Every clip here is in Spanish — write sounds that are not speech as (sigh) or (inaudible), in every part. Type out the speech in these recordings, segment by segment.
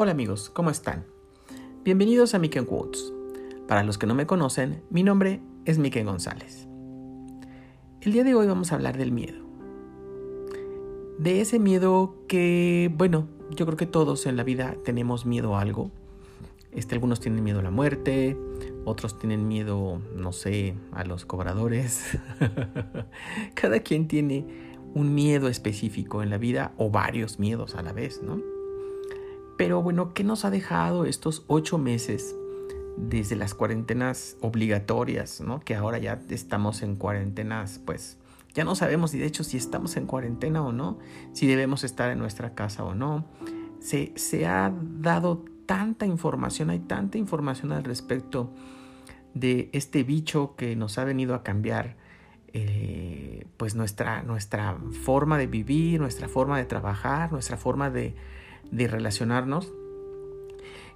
Hola amigos, ¿cómo están? Bienvenidos a Miken Quotes. Para los que no me conocen, mi nombre es Miken González. El día de hoy vamos a hablar del miedo. De ese miedo que, bueno, yo creo que todos en la vida tenemos miedo a algo. Este, algunos tienen miedo a la muerte, otros tienen miedo, no sé, a los cobradores. (laughs) Cada quien tiene un miedo específico en la vida o varios miedos a la vez, ¿no? Pero bueno, ¿qué nos ha dejado estos ocho meses desde las cuarentenas obligatorias, ¿no? Que ahora ya estamos en cuarentenas, pues ya no sabemos y de hecho si estamos en cuarentena o no, si debemos estar en nuestra casa o no. Se, se ha dado tanta información, hay tanta información al respecto de este bicho que nos ha venido a cambiar eh, pues nuestra, nuestra forma de vivir, nuestra forma de trabajar, nuestra forma de, de relacionarnos.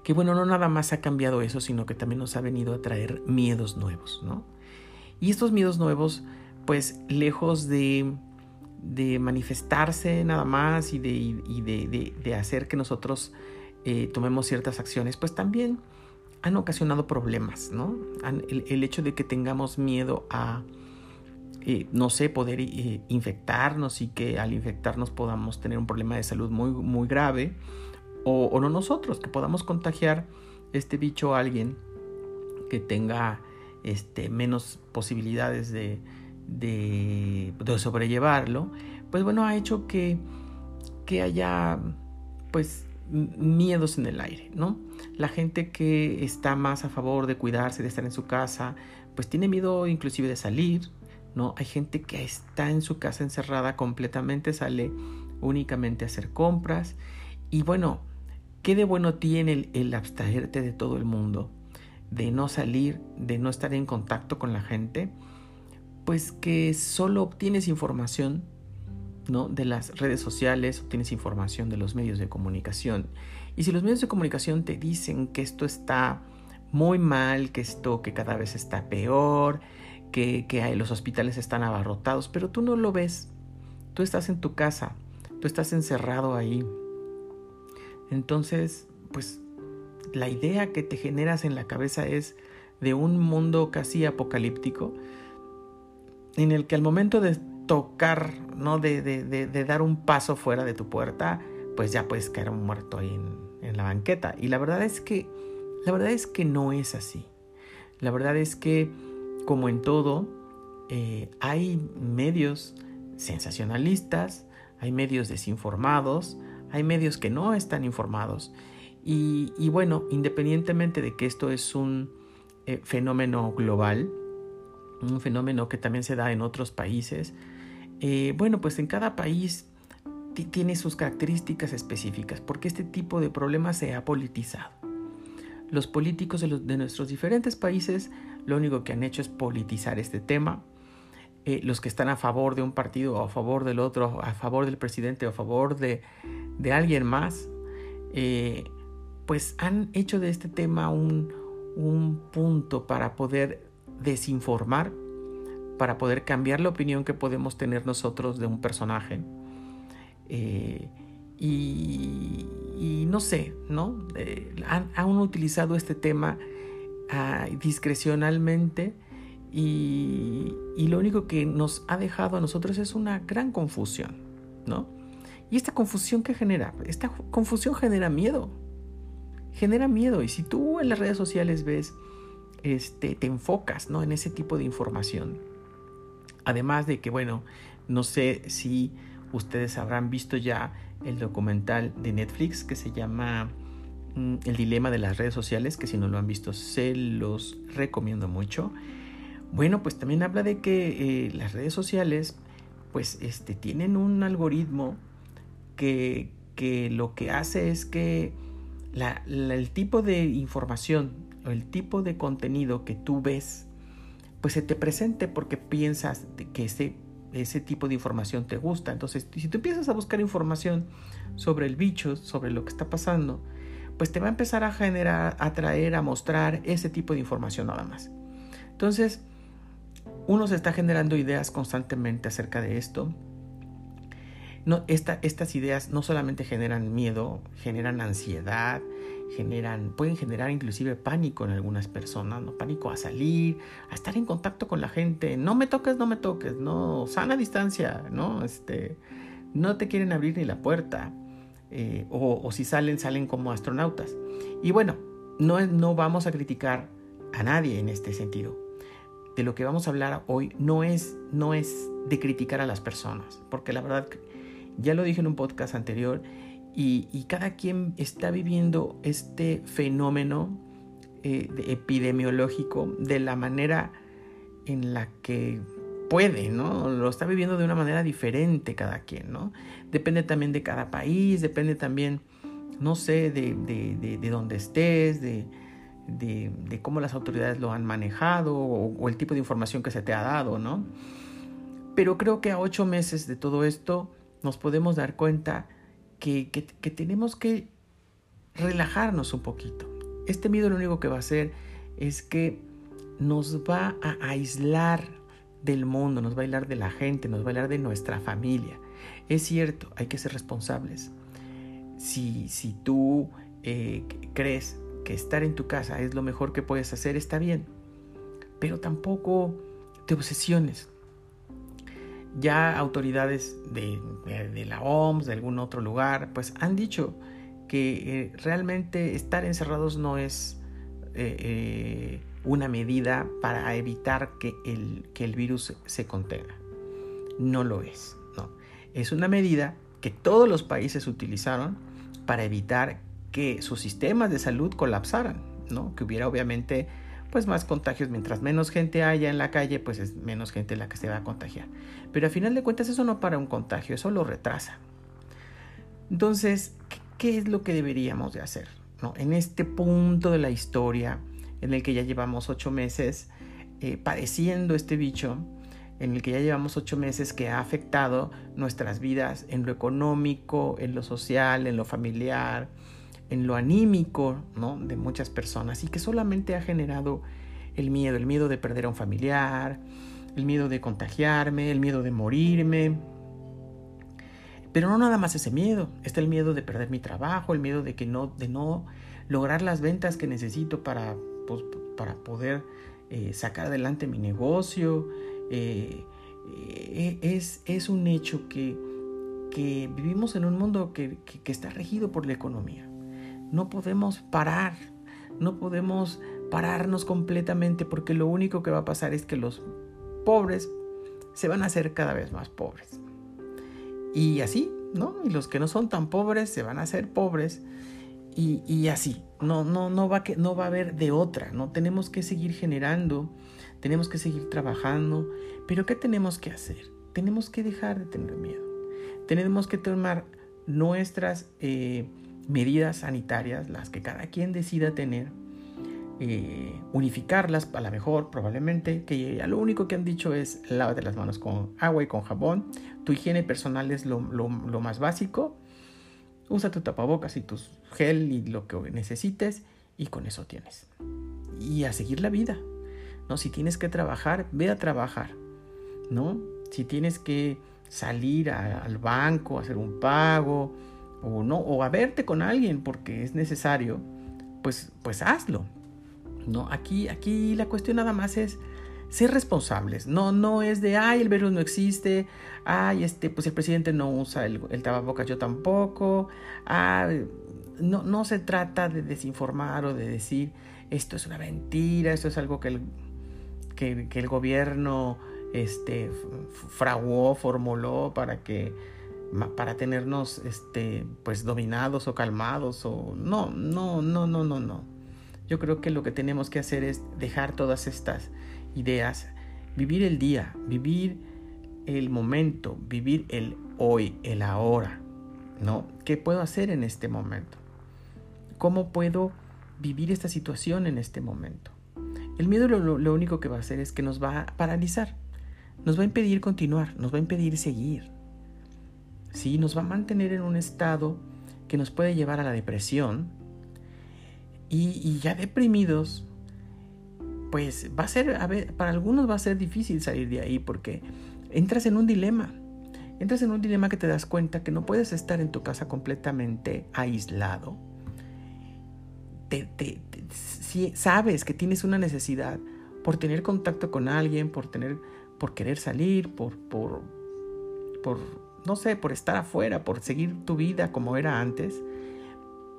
Que bueno, no nada más ha cambiado eso, sino que también nos ha venido a traer miedos nuevos, ¿no? Y estos miedos nuevos, pues lejos de, de manifestarse nada más y de, de, de hacer que nosotros eh, tomemos ciertas acciones, pues también han ocasionado problemas, ¿no? el, hecho de que tengamos miedo a, no sé, poder eh, infectarnos y que al infectarnos podamos tener un problema de salud muy, muy grave, o, no nosotros, que podamos contagiar este bicho a alguien que tenga este, menos posibilidades de, de, de sobrellevarlo, pues bueno, ha hecho que, que haya pues miedos en el aire, ¿no? La gente que está más a favor de cuidarse, de estar en su casa, pues tiene miedo inclusive de salir, ¿no? Hay gente que está en su casa encerrada completamente, sale únicamente a hacer compras. Y bueno, ¿qué de bueno tiene el, el abstraerte de todo el mundo? De no salir, de no estar en contacto con la gente, pues que solo obtienes información ¿no? de las redes sociales, obtienes información de los medios de comunicación. Y si los medios de comunicación te dicen que esto está muy mal, que esto que cada vez está peor, que, los hospitales están abarrotados, pero tú no lo ves. Tú estás en tu casa, tú estás encerrado ahí. Entonces, pues la idea que te generas en la cabeza es de un mundo casi apocalíptico en el que al momento de tocar, ¿no? De, de, de, dar un paso fuera de tu puerta, pues ya puedes caer muerto ahí en, en, la banqueta. Y la verdad es que, la verdad es que no es así. La verdad es que, como en todo, eh, hay medios sensacionalistas, hay medios desinformados, hay medios que no están informados. Y, bueno, independientemente de que esto es un eh, fenómeno global, un fenómeno que también se da en otros países. Eh, bueno, pues en cada país tiene sus características específicas, porque este tipo de problemas se ha politizado. Los políticos de nuestros diferentes países lo único que han hecho es politizar este tema. Eh, los que están a favor de un partido o a favor del otro, a favor del presidente o a favor de, de alguien más, eh, pues han hecho de este tema un, un punto para poder desinformar para poder cambiar la opinión que podemos tener nosotros de un personaje. Eh, y, no sé, ¿no? Eh, han, utilizado este tema ah, discrecionalmente y, y, lo único que nos ha dejado a nosotros es una gran confusión, ¿no? Y esta confusión que genera, esta confusión genera miedo, genera miedo. Y si tú en las redes sociales ves este, te enfocas ¿no? en ese tipo de información. Además de que, bueno, no sé si ustedes habrán visto ya el documental de Netflix que se llama El dilema de las redes sociales, que si no lo han visto se los recomiendo mucho. Bueno, pues también habla de que eh, las redes sociales pues este, tienen un algoritmo que, que lo que hace es que el tipo de información o el tipo de contenido que tú ves, pues se te presente porque piensas que ese, ese tipo de información te gusta. Entonces, si tú empiezas a buscar información sobre el bicho, sobre lo que está pasando, pues te va a empezar a generar, a traer, a mostrar ese tipo de información nada más. Entonces, uno se está generando ideas constantemente acerca de esto. no, estas ideas no solamente generan miedo, generan ansiedad, generan, pueden generar inclusive pánico en algunas personas, ¿no? Pánico a salir, a estar en contacto con la gente, no me toques, no me toques, no, sana distancia, ¿no? Este, no te quieren abrir ni la puerta, eh, o, si salen, salen como astronautas. Y bueno, no, no vamos a criticar a nadie en este sentido. De lo que vamos a hablar hoy no es, no es de criticar a las personas, porque la verdad ya lo dije en un podcast anterior y, cada quien está viviendo este fenómeno eh, epidemiológico de la manera en la que puede, ¿no? Lo está viviendo de una manera diferente cada quien, ¿no? Depende también de cada país, depende también, no sé, de, de, dónde estés, de, de, cómo las autoridades lo han manejado o, el tipo de información que se te ha dado, ¿no? Pero creo que a ocho meses de todo esto nos podemos dar cuenta que, tenemos que relajarnos un poquito. Este miedo lo único que va a hacer es que nos va a aislar del mundo, nos va a de la gente, nos va a de nuestra familia. Es cierto, hay que ser responsables. Si, si tú eh, crees que estar en tu casa es lo mejor que puedes hacer, está bien. Pero tampoco te obsesiones ya autoridades de, la OMS, de algún otro lugar, pues han dicho que eh, realmente estar encerrados no es eh, una medida para evitar que el, que el virus se contenga. No lo es, no. Es una medida que todos los países utilizaron para evitar que sus sistemas de salud colapsaran, ¿no? Que hubiera obviamente pues más contagios. Mientras menos gente haya en la calle, pues es menos gente la que se va a contagiar. Pero a final de cuentas eso no para un contagio, eso lo retrasa. Entonces, ¿qué, es lo que deberíamos de hacer? ¿No? En este punto de la historia en el que ya llevamos ocho meses eh, padeciendo este bicho, en el que ya llevamos ocho meses que ha afectado nuestras vidas en lo económico, en lo social, en lo familiar, en lo anímico ¿no? de muchas personas y que solamente ha generado el miedo, el miedo de perder a un familiar, el miedo de contagiarme, el miedo de morirme. Pero no nada más ese miedo, está el miedo de perder mi trabajo, el miedo de que no, de no lograr las ventas que necesito para, pues, para poder eh, sacar adelante mi negocio. Eh, eh, es, es, un hecho que, que, vivimos en un mundo que, que está regido por la economía. No podemos parar, no podemos pararnos completamente porque lo único que va a pasar es que los pobres se van a hacer cada vez más pobres. Y así, ¿no? Y los que no son tan pobres se van a hacer pobres. Y, así, no, no, no, va que, no va a haber de otra, ¿no? Tenemos que seguir generando, tenemos que seguir trabajando, pero ¿qué tenemos que hacer? Tenemos que dejar de tener miedo. Tenemos que tomar nuestras eh, medidas sanitarias, las que cada quien decida tener, eh, unificarlas a lo mejor probablemente, que ya lo único que han dicho es lávate las manos con agua y con jabón, tu higiene personal es lo, más básico, usa tu tapabocas y tu gel y lo que necesites y con eso tienes. Y a seguir la vida, ¿no? Si tienes que trabajar, ve a trabajar, ¿no? Si tienes que salir al banco, hacer un pago, o no, o a verte con alguien porque es necesario, pues, pues hazlo. ¿no? Aquí, aquí la cuestión nada más es ser responsables. No, no es de, ay, el virus no existe, ay, este, pues el presidente no usa el, el tapabocas, yo tampoco. no, no se trata de desinformar o de decir, esto es una mentira, esto es algo que el, que el gobierno este, fraguó, formuló para que para tenernos este pues dominados o calmados o no, no, no, no, no, no. Yo creo que lo que tenemos que hacer es dejar todas estas ideas, vivir el día, vivir el momento, vivir el hoy, el ahora, ¿no? ¿Qué puedo hacer en este momento? ¿Cómo puedo vivir esta situación en este momento? El miedo lo, lo único que va a hacer es que nos va a paralizar, nos va a impedir continuar, nos va a impedir seguir. ¿sí? Nos va a mantener en un estado que nos puede llevar a la depresión. Y, ya deprimidos, pues va a ser, para algunos va a ser difícil salir de ahí porque entras en un dilema. entras en un dilema que te das cuenta que no puedes estar en tu casa completamente aislado. si sabes que tienes una necesidad por tener contacto con alguien, por tener, por querer salir, por, por, por, no sé, por estar afuera, por seguir tu vida como era antes,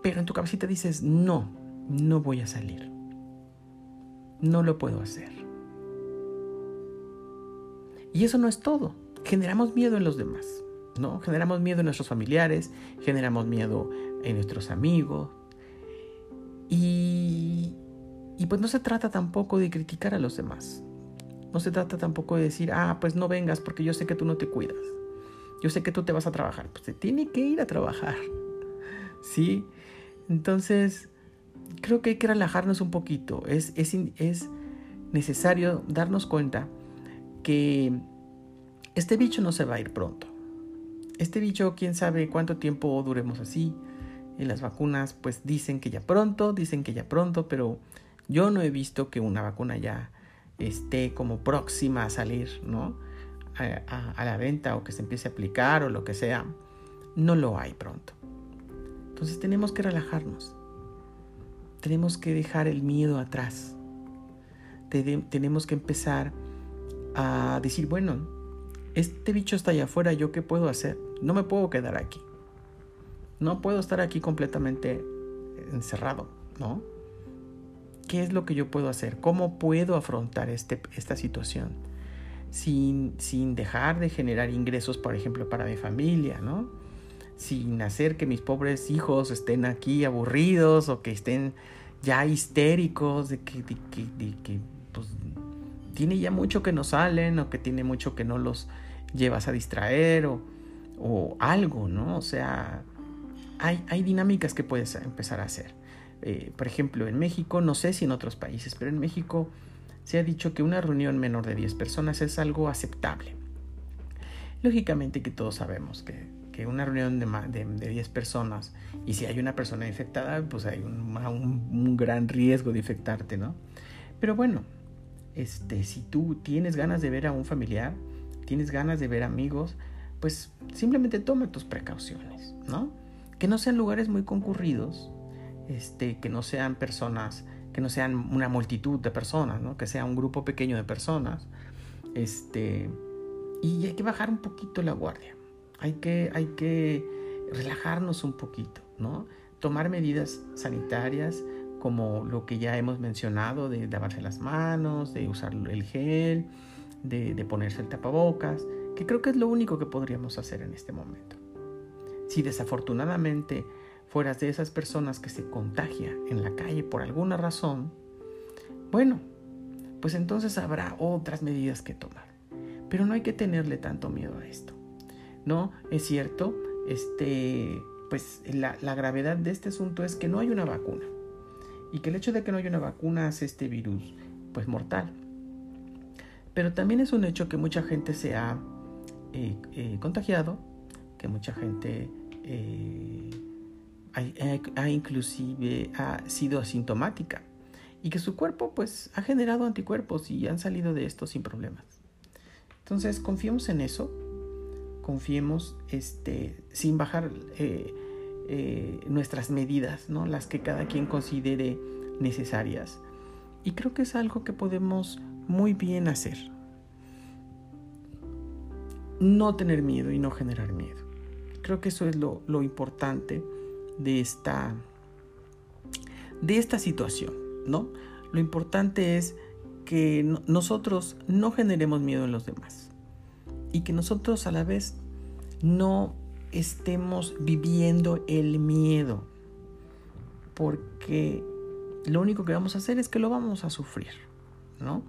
pero en tu cabecita dices, no, no voy a salir. No lo puedo hacer. Y eso no es todo. Generamos miedo en los demás, ¿no? Generamos miedo en nuestros familiares, generamos miedo en nuestros amigos. Y, y pues no se trata tampoco de criticar a los demás. No se trata tampoco de decir, ah, pues no vengas porque yo sé que tú no te cuidas. Yo sé que tú te vas a trabajar. Pues te tiene que ir a trabajar. (laughs) ¿Sí? Entonces, creo que hay que relajarnos un poquito. Es, es, es necesario darnos cuenta que este bicho no se va a ir pronto. Este bicho, quién sabe cuánto tiempo duremos así. En las vacunas, pues dicen que ya pronto, dicen que ya pronto, pero yo no he visto que una vacuna ya esté como próxima a salir, ¿no? A, a, la venta o que se empiece a aplicar o lo que sea. No lo hay pronto. Entonces tenemos que relajarnos. Tenemos que dejar el miedo atrás. tenemos que empezar a decir, bueno, este bicho está allá afuera, ¿yo qué puedo hacer? No me puedo quedar aquí. No puedo estar aquí completamente encerrado, ¿no? ¿Qué es lo que yo puedo hacer? ¿Cómo puedo afrontar este, esta situación? Sin, sin dejar de generar ingresos, por ejemplo, para mi familia, ¿no? Sin hacer que mis pobres hijos estén aquí aburridos o que estén ya histéricos de que, que, pues, tiene ya mucho que no salen o que tiene mucho que no los llevas a distraer o, o algo, ¿no? O sea, hay, hay, dinámicas que puedes empezar a hacer. Eh, por ejemplo, en México, no sé si en otros países, pero en México se ha dicho que una reunión menor de 10 personas es algo aceptable. Lógicamente que todos sabemos que que una reunión de, de, 10 personas y si hay una persona infectada, pues hay un, un, gran riesgo de infectarte, ¿no? Pero bueno, este, si tú tienes ganas de ver a un familiar, tienes ganas de ver amigos, pues simplemente toma tus precauciones, ¿no? Que no sean lugares muy concurridos, este, que no sean personas, que no sean una multitud de personas, ¿no? Que sea un grupo pequeño de personas, este, y hay que bajar un poquito la guardia hay que, hay que relajarnos un poquito, ¿no? Tomar medidas sanitarias como lo que ya hemos mencionado de lavarse las manos, de usar el gel, de, de ponerse el tapabocas, que creo que es lo único que podríamos hacer en este momento. Si desafortunadamente fueras de esas personas que se contagia en la calle por alguna razón, bueno, pues entonces habrá otras medidas que tomar. Pero no hay que tenerle tanto miedo a esto. No, es cierto, este, pues la, gravedad de este asunto es que no hay una vacuna y que el hecho de que no haya una vacuna hace este virus pues mortal. Pero también es un hecho que mucha gente se ha eh, eh, contagiado, que mucha gente eh, ha, inclusive ha sido asintomática y que su cuerpo pues ha generado anticuerpos y han salido de esto sin problemas. Entonces confiemos en eso, confiemos este, sin bajar eh, eh, nuestras medidas, ¿no? las que cada quien considere necesarias. Y creo que es algo que podemos muy bien hacer. No tener miedo y no generar miedo. Creo que eso es lo, importante de esta, de esta situación, ¿no? Lo importante es que nosotros no generemos miedo en los demás y que nosotros a la vez no estemos viviendo el miedo, porque lo único que vamos a hacer es que lo vamos a sufrir, ¿no?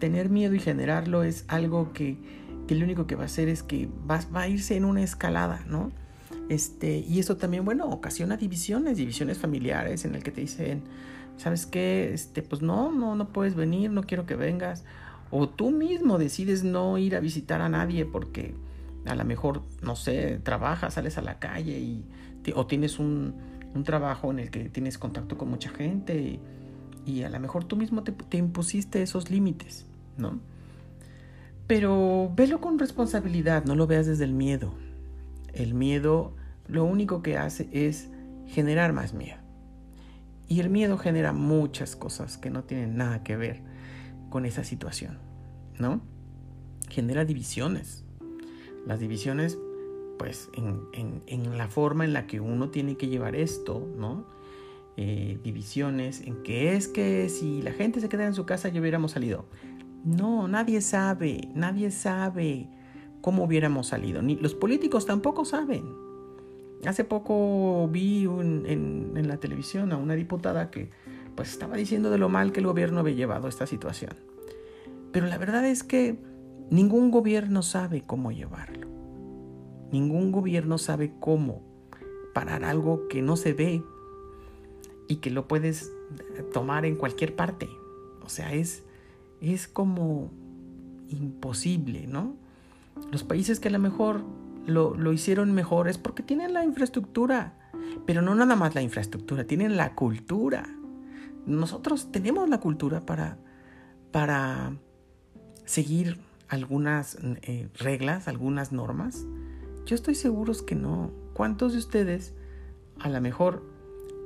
Tener miedo y generarlo es algo que, que lo único que va a hacer es que va, va, a irse en una escalada, ¿no? Este, y eso también, bueno, ocasiona divisiones, divisiones familiares en el que te dicen, ¿sabes qué? Este, pues no, no, no puedes venir, no quiero que vengas, o tú mismo decides no ir a visitar a nadie porque a lo mejor, no sé, trabajas, sales a la calle y, o tienes un, trabajo en el que tienes contacto con mucha gente y, a lo mejor tú mismo te, impusiste esos límites, ¿no? Pero velo con responsabilidad, no lo veas desde el miedo. El miedo lo único que hace es generar más miedo. Y el miedo genera muchas cosas que no tienen nada que ver con esa situación, ¿no? Genera divisiones. Las divisiones, pues, en, la forma en la que uno tiene que llevar esto, ¿no? Eh, divisiones en que es que si la gente se quedara en su casa ya hubiéramos salido. No, nadie sabe, nadie sabe cómo hubiéramos salido. Ni los políticos tampoco saben. Hace poco vi en, la televisión a una diputada que pues estaba diciendo de lo mal que el gobierno había llevado esta situación. Pero la verdad es que ningún gobierno sabe cómo llevarlo. Ningún gobierno sabe cómo parar algo que no se ve y que lo puedes tomar en cualquier parte. O sea, es, es como imposible, ¿no? Los países que a lo mejor lo, lo hicieron mejor es porque tienen la infraestructura, pero no nada más la infraestructura, tienen la cultura. Nosotros tenemos la cultura para, para seguir algunas eh, reglas, algunas normas. Yo estoy seguro que no. ¿Cuántos de ustedes a lo mejor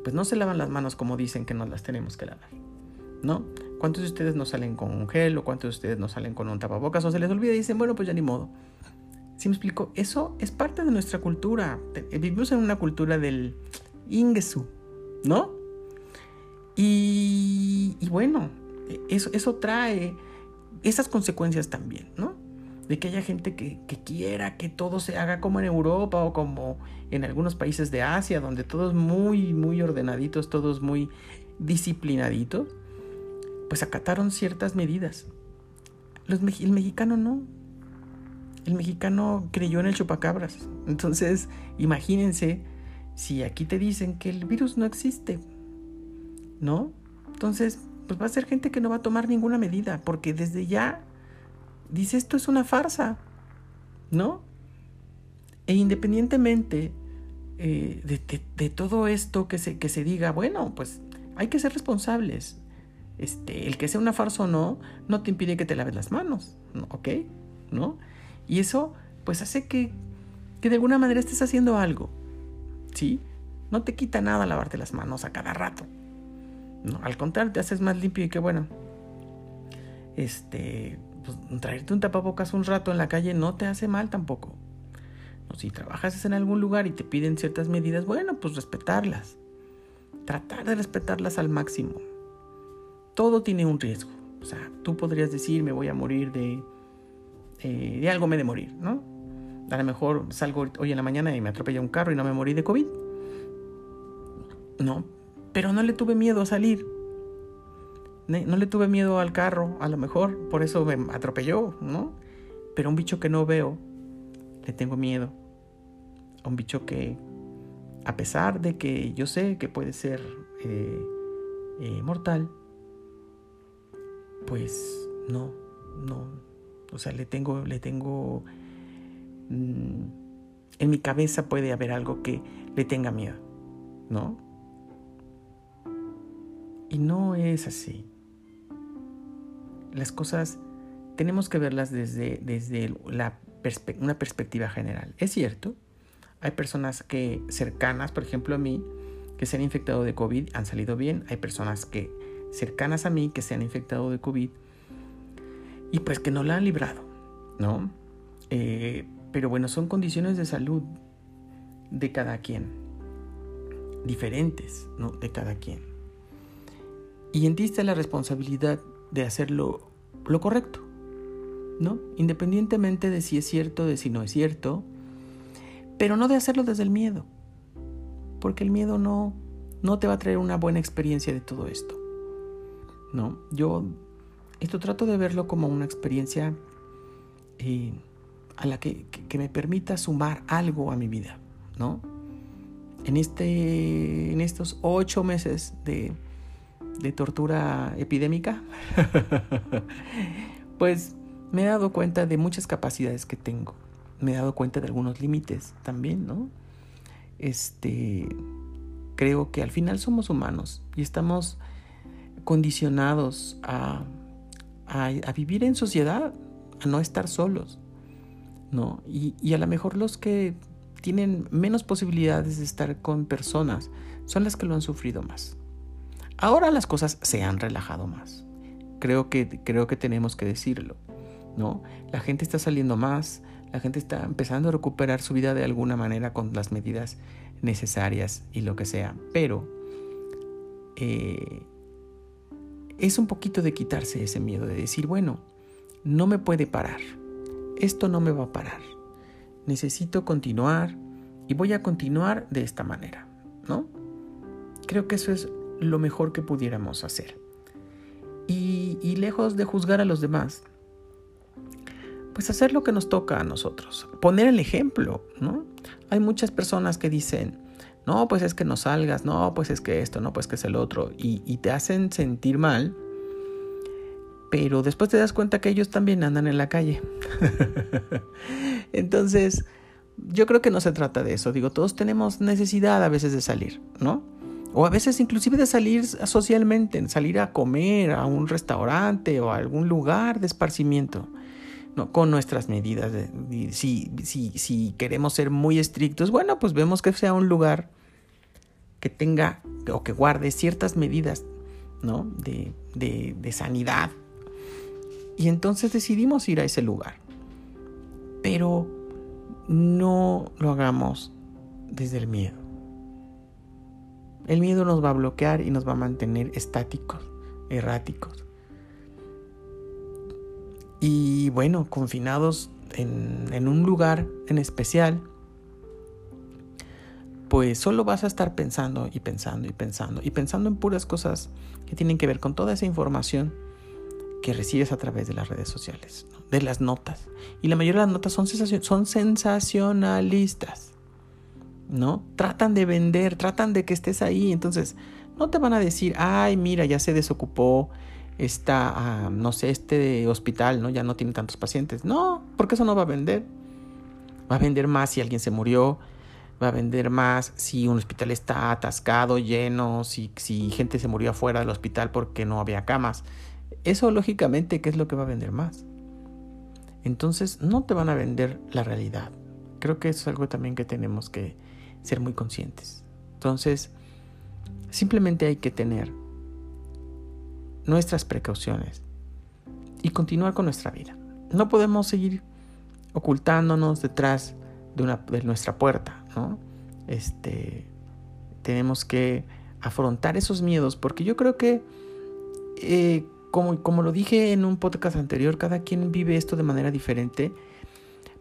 pues no se lavan las manos como dicen que nos las tenemos que lavar? ¿No? ¿Cuántos de ustedes no salen con un gel o cuántos de ustedes no salen con un tapabocas o se les olvida y dicen, bueno, pues ya ni modo? ¿Sí me explico? Eso es parte de nuestra cultura. Vivimos en una cultura del Ingesu, ¿no? Y, bueno, eso, eso trae esas consecuencias también, ¿no? De que haya gente que, que, quiera que todo se haga como en Europa o como en algunos países de Asia, donde todo es muy, muy ordenaditos, todos muy disciplinaditos, pues acataron ciertas medidas. Los, el mexicano no, el mexicano creyó en el chupacabras. Entonces, imagínense si aquí te dicen que el virus no existe, ¿no? Entonces, pues va a ser gente que no va a tomar ninguna medida, porque desde ya dice esto es una farsa, ¿no? E independientemente eh, de, todo esto que se, que se diga, bueno, pues hay que ser responsables. Este, el que sea una farsa o no, no te impide que te laves las manos, ¿ok? ¿No? Y eso pues hace que, que de alguna manera estés haciendo algo. ¿Sí? No te quita nada lavarte las manos a cada rato. Al contrario, te haces más limpio y que bueno. Este, pues, traerte un tapabocas un rato en la calle no te hace mal tampoco. Si trabajas en algún lugar y te piden ciertas medidas, bueno, pues respetarlas. Tratar de respetarlas al máximo. Todo tiene un riesgo. O sea, tú podrías decir, me voy a morir de eh, de algo me de morir, ¿no? A lo mejor salgo hoy en la mañana y me atropella un carro y no me morí de COVID. No, pero no le tuve miedo a salir. No le tuve miedo al carro, a lo mejor, por eso me atropelló, ¿no? Pero un bicho que no veo, le tengo miedo. A un bicho que, a pesar de que yo sé que puede ser eh, eh, mortal, pues no, no, o sea, le tengo, le tengo... Mm, en mi cabeza puede haber algo que le tenga miedo, ¿no? Y no es así. Las cosas tenemos que verlas desde, desde la una perspectiva general. Es cierto, hay personas que cercanas, por ejemplo a mí, que se han infectado de COVID, han salido bien. Hay personas que cercanas a mí que se han infectado de COVID y pues que no la han librado, ¿no? Eh, pero bueno, son condiciones de salud de cada quien, diferentes, ¿no? De cada quien. Y en ti está la responsabilidad de hacerlo lo correcto, ¿no? Independientemente de si es cierto, de si no es cierto, pero no de hacerlo desde el miedo, porque el miedo no, no te va a traer una buena experiencia de todo esto, ¿no? Yo esto trato de verlo como una experiencia eh, a la que, me permita sumar algo a mi vida, ¿no? En, este, en estos ocho meses de, de tortura epidémica, (laughs) pues me he dado cuenta de muchas capacidades que tengo. Me he dado cuenta de algunos límites también, ¿no? Este, creo que al final somos humanos y estamos condicionados a a, vivir en sociedad, a no estar solos, ¿no? Y, y a lo mejor los que tienen menos posibilidades de estar con personas son las que lo han sufrido más. Ahora las cosas se han relajado más. Creo que, creo que tenemos que decirlo, ¿no? La gente está saliendo más, la gente está empezando a recuperar su vida de alguna manera con las medidas necesarias y lo que sea. Pero eh, es un poquito de quitarse ese miedo, de decir, bueno, no me puede parar, esto no me va a parar, necesito continuar y voy a continuar de esta manera, ¿no? Creo que eso es lo mejor que pudiéramos hacer. Y, y lejos de juzgar a los demás, pues hacer lo que nos toca a nosotros, poner el ejemplo, ¿no? Hay muchas personas que dicen, no, pues es que no salgas, no, pues es que esto, no, pues que es el otro, y, te hacen sentir mal, pero después te das cuenta que ellos también andan en la calle. (laughs) Entonces, yo creo que no se trata de eso, digo, todos tenemos necesidad a veces de salir, ¿no? O a veces inclusive de salir socialmente, salir a comer a un restaurante o a algún lugar de esparcimiento. con nuestras medidas. si, queremos ser muy estrictos, bueno, pues vemos que sea un lugar que tenga o que guarde ciertas medidas de sanidad. Y entonces decidimos ir a ese lugar. Pero no lo hagamos desde el miedo. El miedo nos va a bloquear y nos va a mantener estáticos, erráticos. Y bueno, confinados en, un lugar en especial, pues solo vas a estar pensando y pensando y pensando y pensando en puras cosas que tienen que ver con toda esa información que recibes a través de las redes sociales, de las notas. Y la mayoría de las notas son sensacionalistas, ¿no? Tratan de vender, tratan de que estés ahí. Entonces, no te van a decir, ay, mira, ya se desocupó esta, ah, no sé, este hospital, ¿no? Ya no tiene tantos pacientes. No, porque eso no va a vender. Va a vender más si alguien se murió, va a vender más si un hospital está atascado, lleno, si, si gente se murió afuera del hospital porque no había camas. Eso lógicamente, ¿qué es lo que va a vender más? Entonces no te van a vender la realidad. Creo que eso es algo también que tenemos que ser muy conscientes. Entonces, simplemente hay que tener nuestras precauciones y continuar con nuestra vida. No podemos seguir ocultándonos detrás de, una, de nuestra puerta, ¿no? Este, tenemos que afrontar esos miedos porque yo creo que, eh, como, como lo dije en un podcast anterior, cada quien vive esto de manera diferente,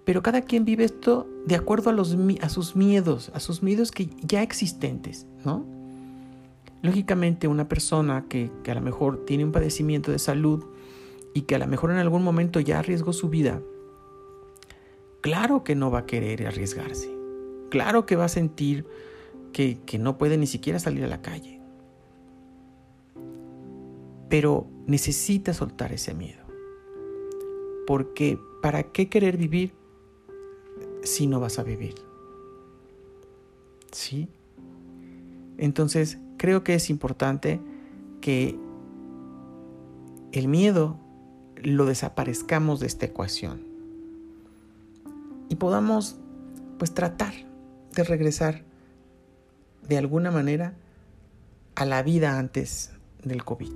pero cada quien vive esto de acuerdo a, sus miedos, a sus miedos que ya existentes, ¿no? Lógicamente una persona que, que, a lo mejor tiene un padecimiento de salud y que a lo mejor en algún momento ya arriesgó su vida, claro que no va a querer arriesgarse. Claro que va a sentir que, que no puede ni siquiera salir a la calle. Pero necesita soltar ese miedo. Porque ¿para qué querer vivir si no vas a vivir? ¿Sí? Entonces, creo que es importante que el miedo lo desaparezcamos de esta ecuación y podamos pues tratar de regresar de alguna manera a la vida antes del COVID.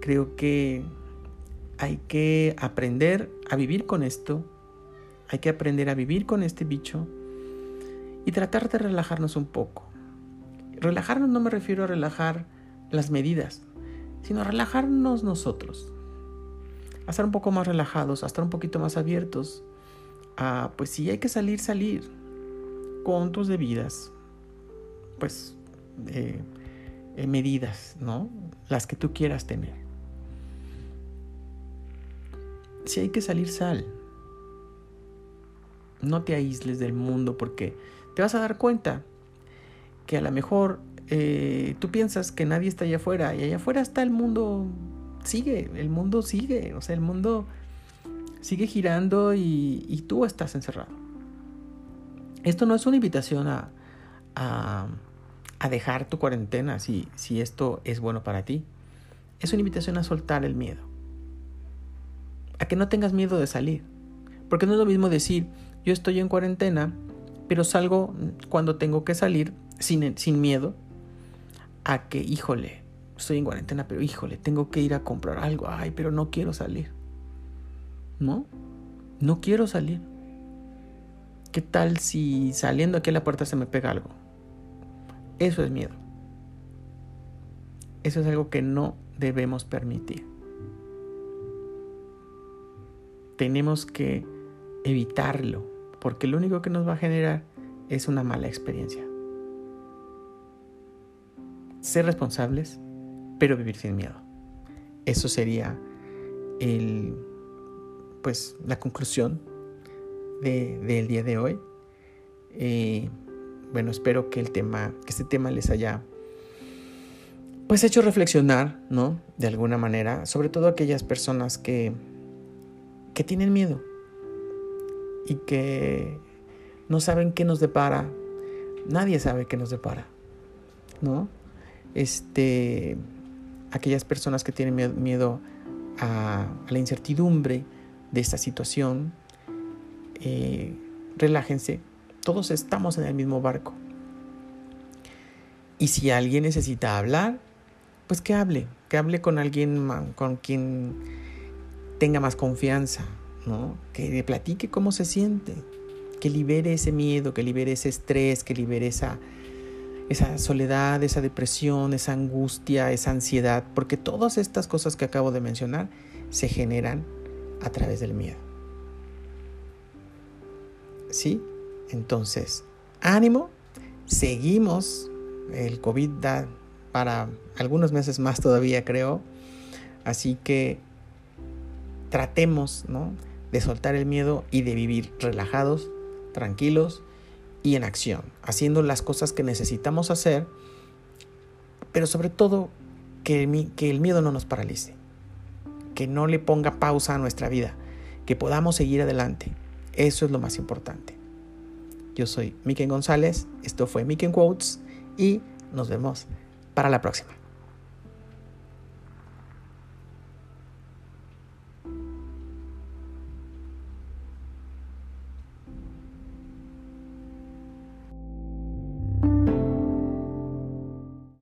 Creo que hay que aprender a vivir con esto, hay que aprender a vivir con este bicho y tratar de relajarnos un poco. Relajarnos no me refiero a relajar las medidas, sino a relajarnos nosotros. A estar un poco más relajados, a estar un poquito más abiertos. A, pues si hay que salir, salir. Con tus debidas, pues, eh, eh, medidas, ¿no? Las que tú quieras tener. Si hay que salir, sal. No te aísles del mundo porque te vas a dar cuenta que a lo mejor eh, tú piensas que nadie está allá afuera y allá afuera está el mundo, sigue, el mundo sigue, o sea, el mundo sigue girando y, tú estás encerrado. Esto no es una invitación a, a, dejar tu cuarentena si, si esto es bueno para ti. Es una invitación a soltar el miedo. a que no tengas miedo de salir. Porque no es lo mismo decir, yo estoy en cuarentena, pero salgo cuando tengo que salir sin, sin miedo, a que, híjole, estoy en cuarentena, pero híjole, tengo que ir a comprar algo, ay, pero no quiero salir. ¿No? No quiero salir. ¿Qué tal si saliendo aquí a la puerta se me pega algo? Eso es miedo. Eso es algo que no debemos permitir. Tenemos que evitarlo, porque lo único que nos va a generar es una mala experiencia. Ser responsables, pero vivir sin miedo. Eso sería el, pues, la conclusión del día de hoy. Eh, bueno, espero que el tema, que este tema les haya pues hecho reflexionar, ¿no? De alguna manera, sobre todo aquellas personas que, que tienen miedo y que no saben qué nos depara. Nadie sabe qué nos depara, ¿no? Este, aquellas personas que tienen miedo a, la incertidumbre de esta situación, eh, relájense, todos estamos en el mismo barco. Y si alguien necesita hablar, pues que hable, que hable con alguien con quien tenga más confianza, ¿no? Que le platique cómo se siente, que libere ese miedo, que libere ese estrés, que libere esa, esa soledad, esa depresión, esa angustia, esa ansiedad, porque todas estas cosas que acabo de mencionar se generan a través del miedo. ¿Sí? Entonces, ánimo, seguimos, el COVID da para algunos meses más todavía, creo. Así que tratemos ¿no? De soltar el miedo y de vivir relajados, tranquilos y en acción, haciendo las cosas que necesitamos hacer, pero sobre todo que el miedo no nos paralice, que no le ponga pausa a nuestra vida, que podamos seguir adelante. Eso es lo más importante. Yo soy Miken González, esto fue Miken Quotes y nos vemos para la próxima.